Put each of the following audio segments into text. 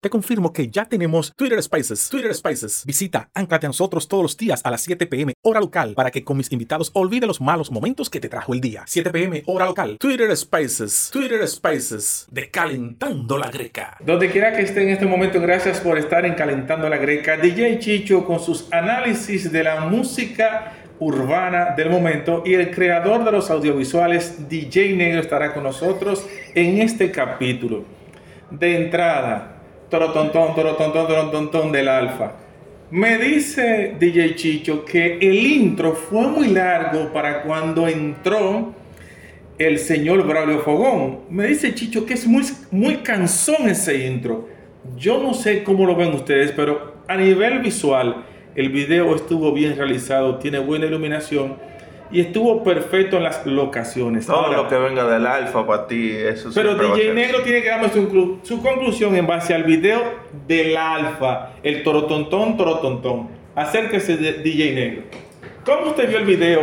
Te confirmo que ya tenemos Twitter Spaces. Twitter Spaces. Visita, anclate a nosotros todos los días a las 7 pm hora local para que con mis invitados olvide los malos momentos que te trajo el día. 7 pm hora local. Twitter Spaces. Twitter Spaces. De Calentando la Greca. Donde quiera que esté en este momento, gracias por estar en Calentando la Greca. DJ Chicho con sus análisis de la música urbana del momento y el creador de los audiovisuales DJ Negro estará con nosotros en este capítulo. De entrada, torotontón, torotontón, torotontón del alfa. Me dice DJ Chicho que el intro fue muy largo para cuando entró el señor Braulio Fogón. Me dice Chicho que es muy, muy cansón ese intro. Yo no sé cómo lo ven ustedes, pero a nivel visual el video estuvo bien realizado, tiene buena iluminación y estuvo perfecto en las locaciones. Todo lo que venga del alfa para ti, eso Pero DJ Negro tiene que darme su, su, conclusión en base al video del alfa, el torotontón, torotontón. Acérquese de DJ Negro. ¿Cómo usted vio el video?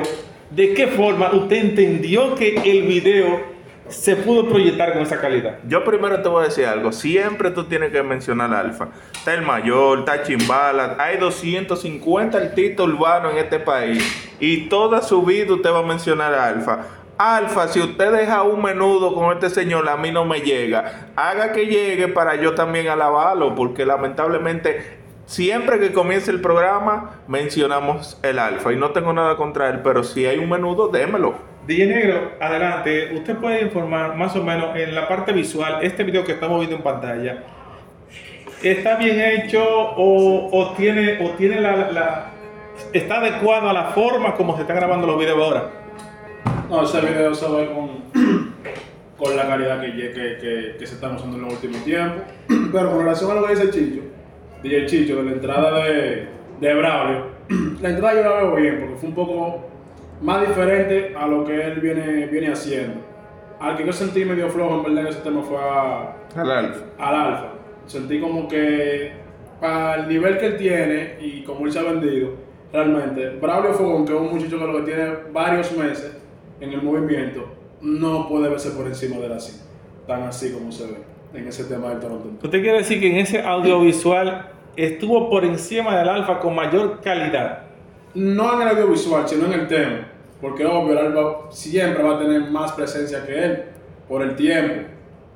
¿De qué forma usted entendió que el video se pudo proyectar con esa calidad. Yo primero te voy a decir algo. Siempre tú tienes que mencionar Alfa. Está el mayor, está Chimbala. Hay 250 artistas urbanos en este país. Y toda su vida usted va a mencionar Alfa. Alfa, si usted deja un menudo con este señor, a mí no me llega. Haga que llegue para yo también alabarlo, porque lamentablemente siempre que comience el programa mencionamos el Alfa. Y no tengo nada contra él, pero si hay un menudo, démelo. DJ Negro, adelante. Usted puede informar más o menos en la parte visual, este video que estamos viendo en pantalla, ¿está bien hecho o, tiene, o tiene la, está adecuado a la forma como se están grabando los videos ahora? No, ese video se ve con, con la calidad que, que, se está usando en los últimos tiempos. Pero con relación a lo que dice Chicho, DJ Chicho, de la entrada de, de Braulio, la entrada yo la veo bien porque fue un poco más diferente a lo que él viene, viene haciendo. Al que yo sentí medio flojo, en verdad, en ese tema fue al alfa. Al alfa. Sentí como que para el nivel que él tiene y como él se ha vendido, realmente, Braulio Fogón, que es un muchacho que lo que tiene varios meses en el movimiento, no puede verse por encima de él así, tan así como se ve en ese tema del Toronto. ¿Usted quiere decir que en ese audiovisual estuvo por encima del alfa con mayor calidad? No en el audiovisual, sino en el tema. Porque obvio, Alba siempre va a tener más presencia que él por el tiempo.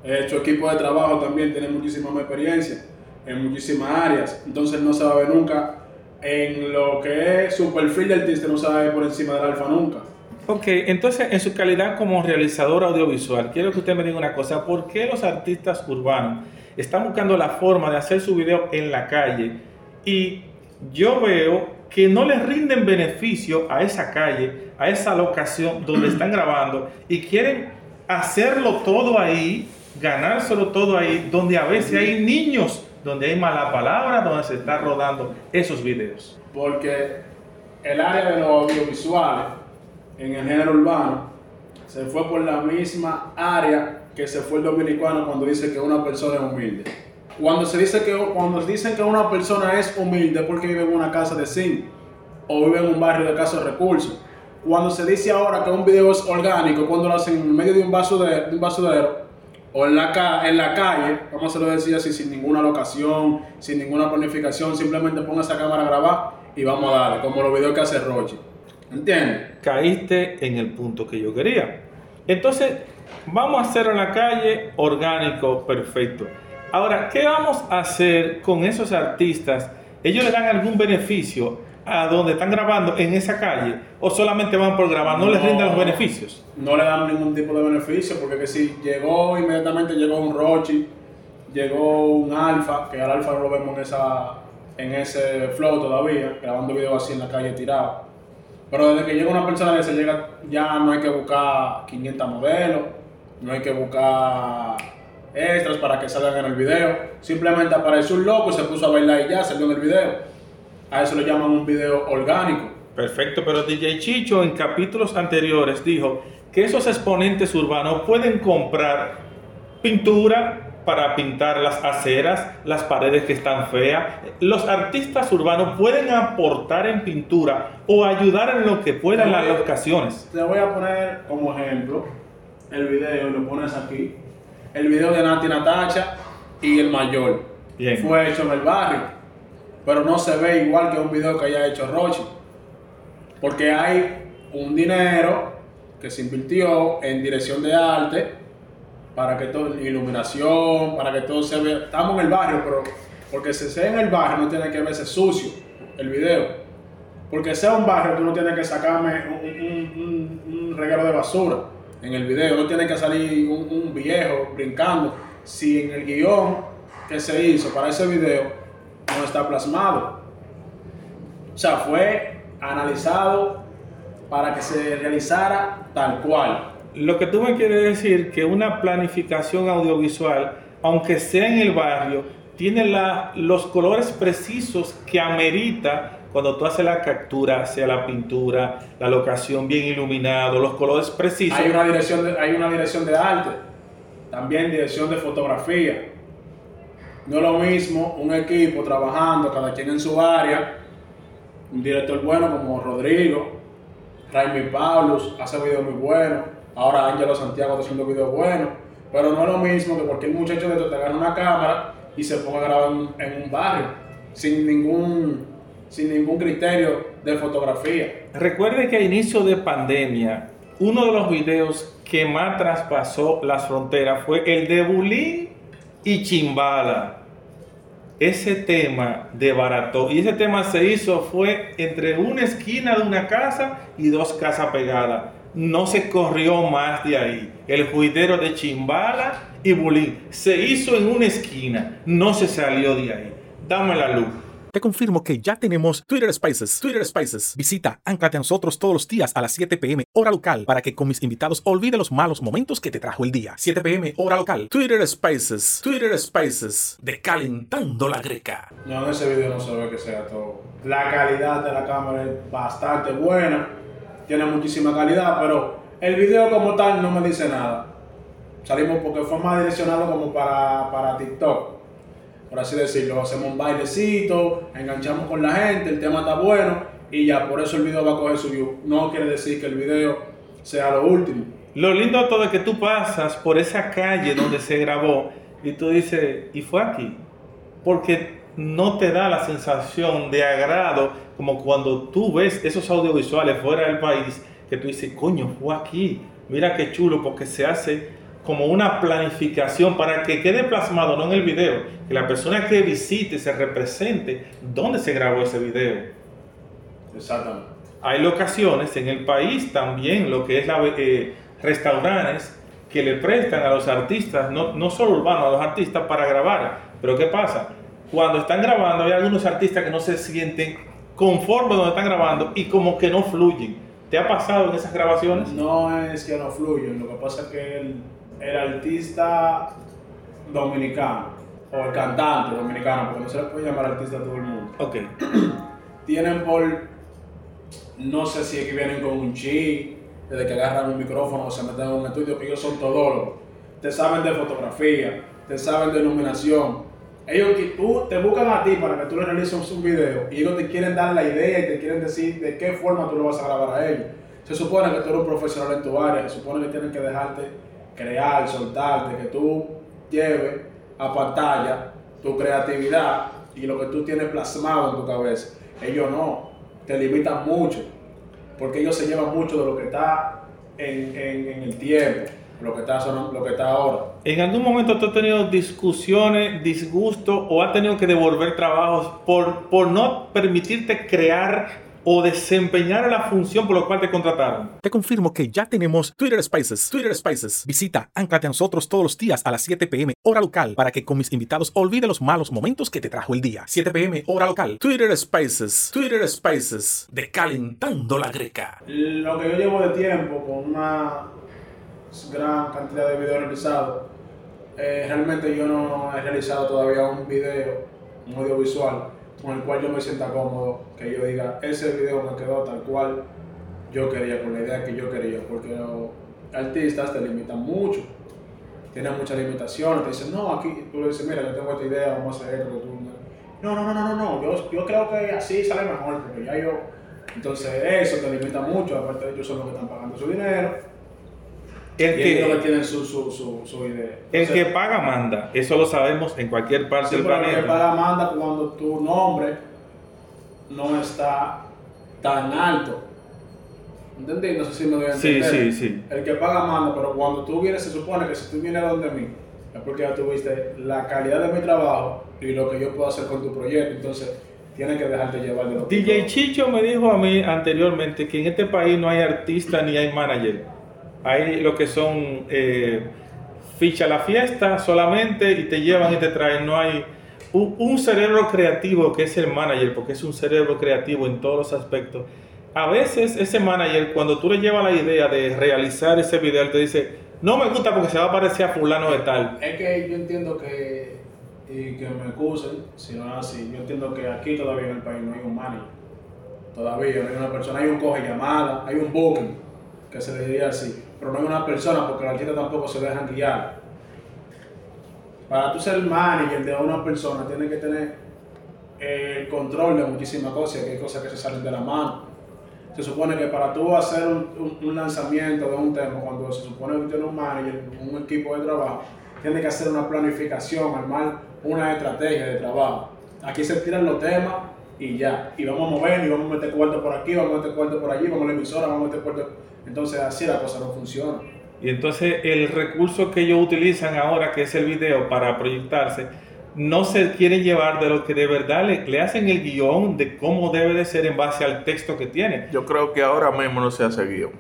Eh, su equipo de trabajo también tiene muchísima experiencia en muchísimas áreas. Entonces no se va a ver nunca en lo que es su perfil de artista, no se va a ver por encima del alfa nunca. Ok, entonces en su calidad como realizador audiovisual, quiero que usted me diga una cosa, ¿por qué los artistas urbanos están buscando la forma de hacer su video en la calle? Y yo veo que no les rinden beneficio a esa calle, a esa locación donde están grabando y quieren hacerlo todo ahí, ganárselo todo ahí, donde a veces hay niños, donde hay mala palabra, donde se está rodando esos videos. Porque el área de los audiovisuales en el género urbano se fue por la misma área que se fue el dominicano cuando dice que una persona es humilde. Cuando se dice que cuando dicen que una persona es humilde porque vive en una casa de zinc o vive en un barrio de casos recursos. Cuando se dice ahora que un video es orgánico, cuando lo hacen en medio de un vaso de, un basudero o en la, en la calle, vamos a lo decir así, sin ninguna locación, sin ninguna planificación, simplemente ponga esa cámara a grabar y vamos a darle, como los videos que hace Roche. ¿Entiendes? Caíste en el punto que yo quería. Entonces, vamos a hacerlo en la calle orgánico, perfecto. Ahora, ¿qué vamos a hacer con esos artistas? ¿Ellos le dan algún beneficio a donde están grabando en esa calle o solamente van por grabar? ¿No, les rinden los beneficios? No le dan ningún tipo de beneficio porque que si llegó inmediatamente llegó un Rochi, llegó un Alfa, que al Alfa no lo vemos en, esa, en ese flow todavía, grabando videos así en la calle tirado. Pero desde que llega una persona que se llega, ya no hay que buscar 500 modelos, no hay que buscar extras para que salgan en el video. Simplemente apareció un loco y se puso a bailar y ya salió en el video. A eso le llaman un video orgánico. Perfecto, pero DJ Chicho en capítulos anteriores dijo que esos exponentes urbanos pueden comprar pintura para pintar las aceras, las paredes que están feas. Los artistas urbanos pueden aportar en pintura o ayudar en lo que puedan las locaciones. Te voy a poner como ejemplo el video, lo pones aquí el video de Nati Natacha y el mayor. Bien. fue hecho en el barrio. Pero no se ve igual que un video que haya hecho Rochi. Porque hay un dinero que se invirtió en dirección de arte para que todo, iluminación, para que todo se vea. Estamos en el barrio, pero porque se sea en el barrio no tiene que verse sucio el video. Porque sea un barrio, tú no tienes que sacarme un, un, un, un reguero de basura en el video. No tiene que salir un, viejo brincando. Si en el guion que se hizo para ese video no está plasmado. O sea, fue analizado para que se realizara tal cual. Lo que tú me quieres decir que una planificación audiovisual, aunque sea en el barrio, tiene la- los colores precisos que amerita cuando tú haces la captura, sea la pintura, la locación bien iluminado, los colores precisos. Hay una dirección de, hay una dirección de arte, también dirección de fotografía. No es lo mismo un equipo trabajando, cada quien en su área, un director bueno como Rodrigo, Raimi Paulus hace videos muy buenos, ahora Ángelo Santiago está haciendo videos buenos, pero no es lo mismo que cualquier muchacho de te agarre una cámara y se ponga a grabar en un barrio, sin ningún, sin ningún criterio de fotografía. Recuerde que a inicio de pandemia, uno de los videos que más traspasó las fronteras fue el de Bulín y Chimbala. Ese tema desbarató. Y ese tema se hizo fue entre una esquina de una casa y dos casas pegadas. No se corrió más de ahí. El juidero de Chimbala y Bulín se hizo en una esquina. No se salió de ahí. Dame la luz. Te confirmo que ya tenemos Twitter Spaces. Twitter Spaces. Visita, anclate a nosotros todos los días a las 7 pm hora local para que con mis invitados olvide los malos momentos que te trajo el día. 7 pm hora local. Twitter Spaces. Twitter Spaces. Decalentando la greca. No, en ese video no se ve que sea todo. La calidad de la cámara es bastante buena, tiene muchísima calidad, pero el video como tal no me dice nada. Salimos porque fue más direccionado como para, para TikTok, por así decirlo. Hacemos un bailecito, enganchamos con la gente, el tema está bueno y ya por eso el video va a coger su view. No quiere decir que el video sea lo último. Lo lindo de todo es que tú pasas por esa calle donde se grabó y tú dices, ¿y fue aquí? Porque no te da la sensación de agrado como cuando tú ves esos audiovisuales fuera del país, que tú dices, coño, fue aquí. Mira qué chulo, porque se hace como una planificación para que quede plasmado, no en el video, que la persona que visite se represente dónde se grabó ese video. Exactamente. Hay locaciones en el país también, lo que es la, eh, restaurantes que le prestan a los artistas, no, no solo urbanos, a los artistas para grabar. Pero ¿qué pasa? Cuando están grabando hay algunos artistas que no se sienten conformes donde están grabando y como que no fluyen. ¿Te ha pasado en esas grabaciones? No es que no fluyen, lo que pasa es que el, el artista dominicano, o el cantante dominicano, porque no se le puede llamar artista a todo el mundo, Ok. tienen por, no sé si es que vienen con un chi, desde que agarran un micrófono o se meten en un estudio, ellos son todólogos, te saben de fotografía, te saben de iluminación. Ellos que tú te buscan a ti para que tú le realices un video y ellos te quieren dar la idea y te quieren decir de qué forma tú lo vas a grabar a ellos. Se supone que tú eres un profesional en tu área, se supone que tienen que dejarte crear, soltarte, que tú lleves a pantalla tu creatividad y lo que tú tienes plasmado en tu cabeza. Ellos no, te limitan mucho, porque ellos se llevan mucho de lo que está en, en- el tiempo, lo que está, lo que está ahora. ¿En algún momento tú has tenido discusiones, disgusto o has tenido que devolver trabajos por, por no permitirte crear o desempeñar la función por la cual te contrataron? Te confirmo que ya tenemos Twitter Spaces. Twitter Spaces. Visita, anclate a nosotros todos los días a las 7 pm hora local para que con mis invitados olvide los malos momentos que te trajo el día. 7 pm hora local. Twitter Spaces. Twitter Spaces. Decalentando la greca. Lo que yo llevo de tiempo con una gran cantidad de videos realizados, eh, realmente yo no he realizado todavía un video, un audiovisual, con el cual yo me sienta cómodo, que yo diga, ese video me quedó tal cual yo quería, con la idea que yo quería, porque los artistas te limitan mucho, tienen muchas limitaciones, te dicen, no, aquí, tú le dices, mira, yo tengo esta idea, vamos a hacer esto. No, no, no, no, no, no, yo, yo creo que así sale mejor, porque ya yo... Entonces eso te limita mucho, aparte ellos son los que están pagando su dinero. El que- ellos que tienen su, su, su, su idea. El Entonces, que paga manda, eso lo sabemos en cualquier parte sí, del pero el que planeta. paga manda cuando tu nombre no está tan alto. ¿Entendí? No sé si me doy a Sí, entender. sí, sí. El que paga manda, pero cuando tú vienes, se supone que si tú vienes donde mí, es porque ya tuviste la calidad de mi trabajo y lo que yo puedo hacer con tu proyecto. Entonces, tienes que dejarte llevar de lo DJ Chicho me dijo a mí anteriormente que en este país no hay artista ni hay manager. Hay lo que son eh, ficha la fiesta solamente y te llevan y te traen. No hay un, cerebro creativo que es el manager, porque es un cerebro creativo en todos los aspectos. A veces ese manager, cuando tú le llevas la idea de realizar ese video, te dice, no me gusta porque se va a parecer a fulano de tal. Es que yo entiendo que, y que me excusen si no es así, yo entiendo que aquí todavía en el país no hay un manager. Todavía no hay una persona, hay un coge llamada, hay un booking, que se le diría así, pero no hay una persona porque los artistas tampoco se dejan guiar. Para tú ser manager de una persona, tienes que tener eh, el control de muchísimas cosas, que hay cosas que se salen de la mano. Se supone que para tú hacer un lanzamiento de un tema, cuando se supone que tienes un manager, un equipo de trabajo, tienes que hacer una planificación, armar una estrategia de trabajo. Aquí se tiran los temas y ya. Y vamos a mover, y vamos a meter cuarto por aquí, vamos a meter cuarto por allí, vamos a la emisora, vamos a meter cuarto. Entonces así la cosa no funciona. Y entonces el recurso que ellos utilizan ahora, que es el video para proyectarse, no se quieren llevar de lo que de verdad le, le hacen el guion de cómo debe de ser en base al texto que tiene. Yo creo que ahora mismo no se hace guion.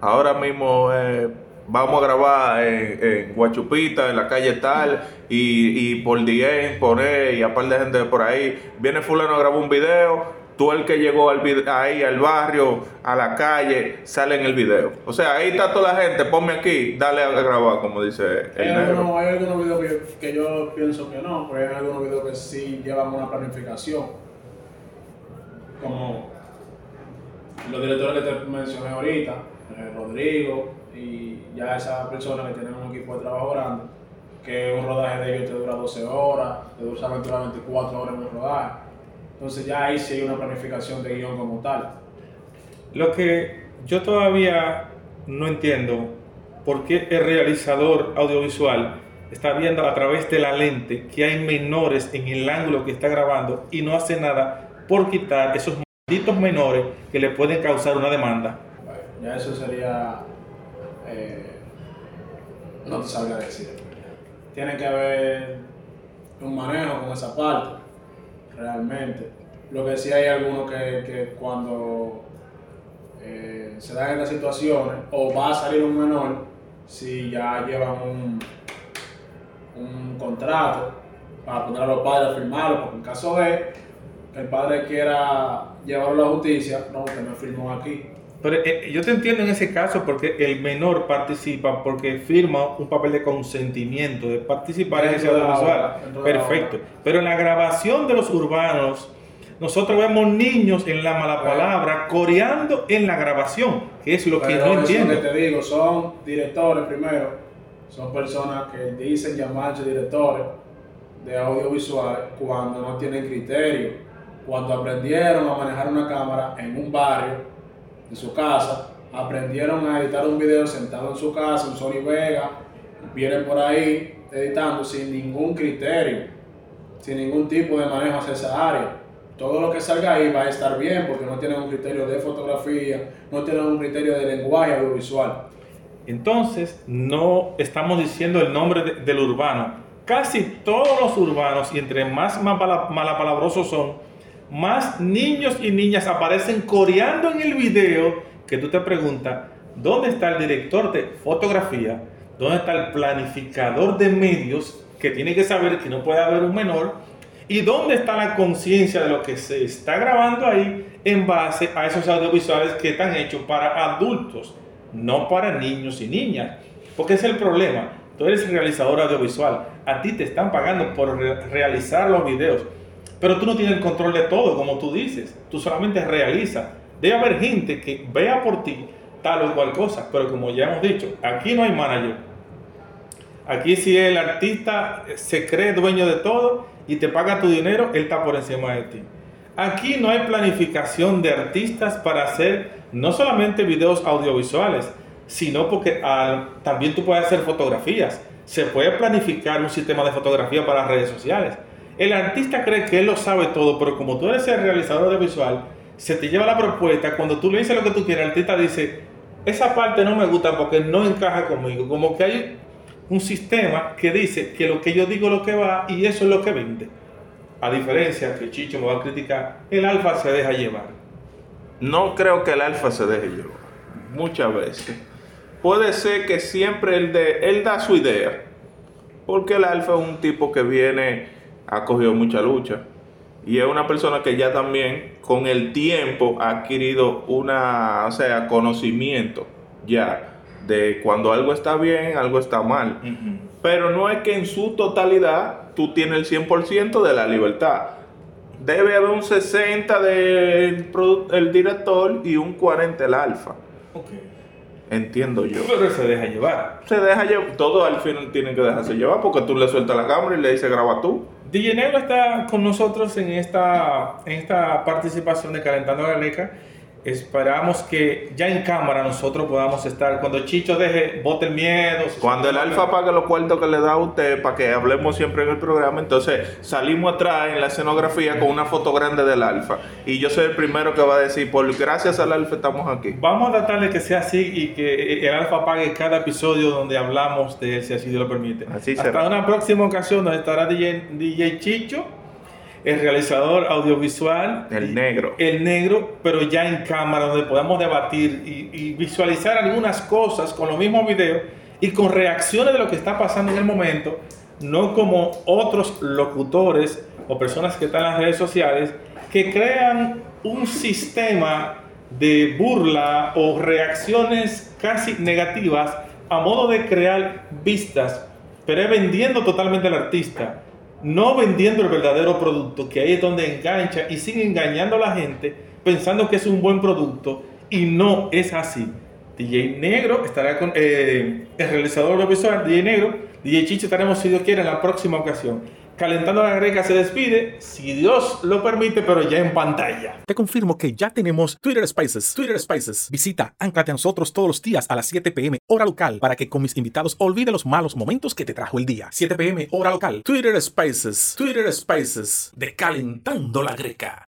Ahora mismo eh, vamos a grabar en, en Guachupita, en la calle tal, y, y por DM, poner, y aparte de gente de por ahí, viene fulano a grabar un video, tú el que llegó al ahí al barrio, a la calle, sale en el video. O sea, ahí está toda la gente, ponme aquí, dale a grabar, como dice Hay el negro. algunos, hay algunos videos que, yo- que yo pienso que no, pero hay algunos videos que sí llevan una planificación. Como los directores que te mencioné ahorita, eh, Rodrigo y ya esa persona que tiene un equipo de trabajo grande, que un rodaje de ellos te dura 12 horas, te dura 24 horas en un rodaje. Entonces ya ahí sí hay una planificación de guion como tal. Lo que yo todavía no entiendo, por qué el realizador audiovisual está viendo a través de la lente que hay menores en el ángulo que está grabando y no hace nada por quitar esos malditos menores que le pueden causar una demanda. Bueno, ya eso sería. eh, no te sabría decir. Tiene que haber un manejo con esa parte, realmente. Lo que sí hay algunos que, que cuando eh, se dan estas situaciones, o va a salir un menor, si ya llevan un, un contrato para poner a los padres a firmarlo, porque en caso de que el padre quiera llevarlo a la justicia, no, usted me firmó aquí. Pero eh, yo te entiendo en ese caso porque el menor participa porque firma un papel de consentimiento de participar en ese audiovisual. Perfecto. Pero en la grabación de los urbanos, nosotros vemos niños en la mala Pero- palabra coreando en la grabación, que es lo que Pero no eso entiendo. que te digo, son directores primero, son personas que dicen llamarse directores de audiovisual cuando no tienen criterio, cuando aprendieron a manejar una cámara en un barrio de su casa, aprendieron a editar un video sentado en su casa, en Sony Vega, vienen por ahí editando sin ningún criterio, sin ningún tipo de manejo hacia esa área. Todo lo que salga ahí va a estar bien porque no tienen un criterio de fotografía, no tienen un criterio de lenguaje audiovisual. Entonces, no estamos diciendo el nombre de- del urbano. Casi todos los urbanos, y entre más mala- malapalabrosos son, más niños y niñas aparecen coreando en el video que tú te preguntas, ¿dónde está el director de fotografía? ¿Dónde está el planificador de medios que tiene que saber que no puede haber un menor? ¿Y dónde está la conciencia de lo que se está grabando ahí en base a esos audiovisuales que están hechos para adultos, no para niños y niñas? Porque es el problema. Tú eres realizador audiovisual, a ti te están pagando por re- realizar los videos, pero tú no tienes el control de todo, como tú dices. Tú solamente realizas. Debe haber gente que vea por ti tal o cual cosa, pero como ya hemos dicho, aquí no hay manager. Aquí si el artista se cree dueño de todo y te paga tu dinero, él está por encima de ti. Aquí no hay planificación de artistas para hacer no solamente videos audiovisuales, sino porque también tú puedes hacer fotografías. Se puede planificar un sistema de fotografía para redes sociales. El artista cree que él lo sabe todo, pero como tú eres el realizador de visual, se te lleva la propuesta, cuando tú le dices lo que tú quieres, el artista dice, esa parte no me gusta porque no encaja conmigo. Como que hay un sistema que dice que lo que yo digo es lo que va y eso es lo que vende. A diferencia que Chicho me va a criticar, el alfa se deja llevar. No creo que el alfa se deje llevar. Muchas veces. Puede ser que siempre de, él da su idea. Porque el alfa es un tipo que viene, ha cogido mucha lucha. Y es una persona que ya también con el tiempo ha adquirido una, o sea, conocimiento ya de cuando algo está bien, algo está mal. Pero no es que en su totalidad tú tienes el 100% de la libertad. Debe haber un 60 del el director y un 40 el alfa. Entiendo yo. Pero se deja llevar. Se deja llevar. Todo al final tiene que dejarse llevar porque tú le sueltas la cámara y le dices graba tú. DJ Negro está con nosotros en esta, en esta participación de Calentando la Leca esperamos que ya en cámara nosotros podamos estar. Cuando Chicho deje, bote el miedo. Cuando el alfa pague los cuartos que le da a usted para que hablemos siempre en el programa, entonces salimos atrás en la escenografía con una foto grande del alfa. Y yo soy el primero que va a decir, por gracias al alfa estamos aquí. Vamos a tratar de que sea así y que el alfa pague cada episodio donde hablamos de él, si así Dios lo permite. Así Hasta una próxima ocasión donde estará DJ, DJ Chicho el realizador audiovisual. El negro. El negro, pero ya en cámara, donde podamos debatir y, visualizar algunas cosas con los mismos videos y con reacciones de lo que está pasando en el momento, no como otros locutores o personas que están en las redes sociales que crean un sistema de burla o reacciones casi negativas a modo de crear vistas, pero vendiendo totalmente al artista no vendiendo el verdadero producto, que ahí es donde engancha y sigue engañando a la gente pensando que es un buen producto y no es así. DJ Negro estará con eh, el realizador visual, DJ Negro, DJ Chicho estaremos si Dios quiere en la próxima ocasión. Calentando la Greca se despide, si Dios lo permite, pero ya en pantalla. Te confirmo que ya tenemos Twitter Spaces. Twitter Spaces. Visita, anclate a nosotros todos los días a las 7 pm hora local para que con mis invitados olvide los malos momentos que te trajo el día. 7 pm hora local. Twitter Spaces. Twitter Spaces. De Calentando la Greca.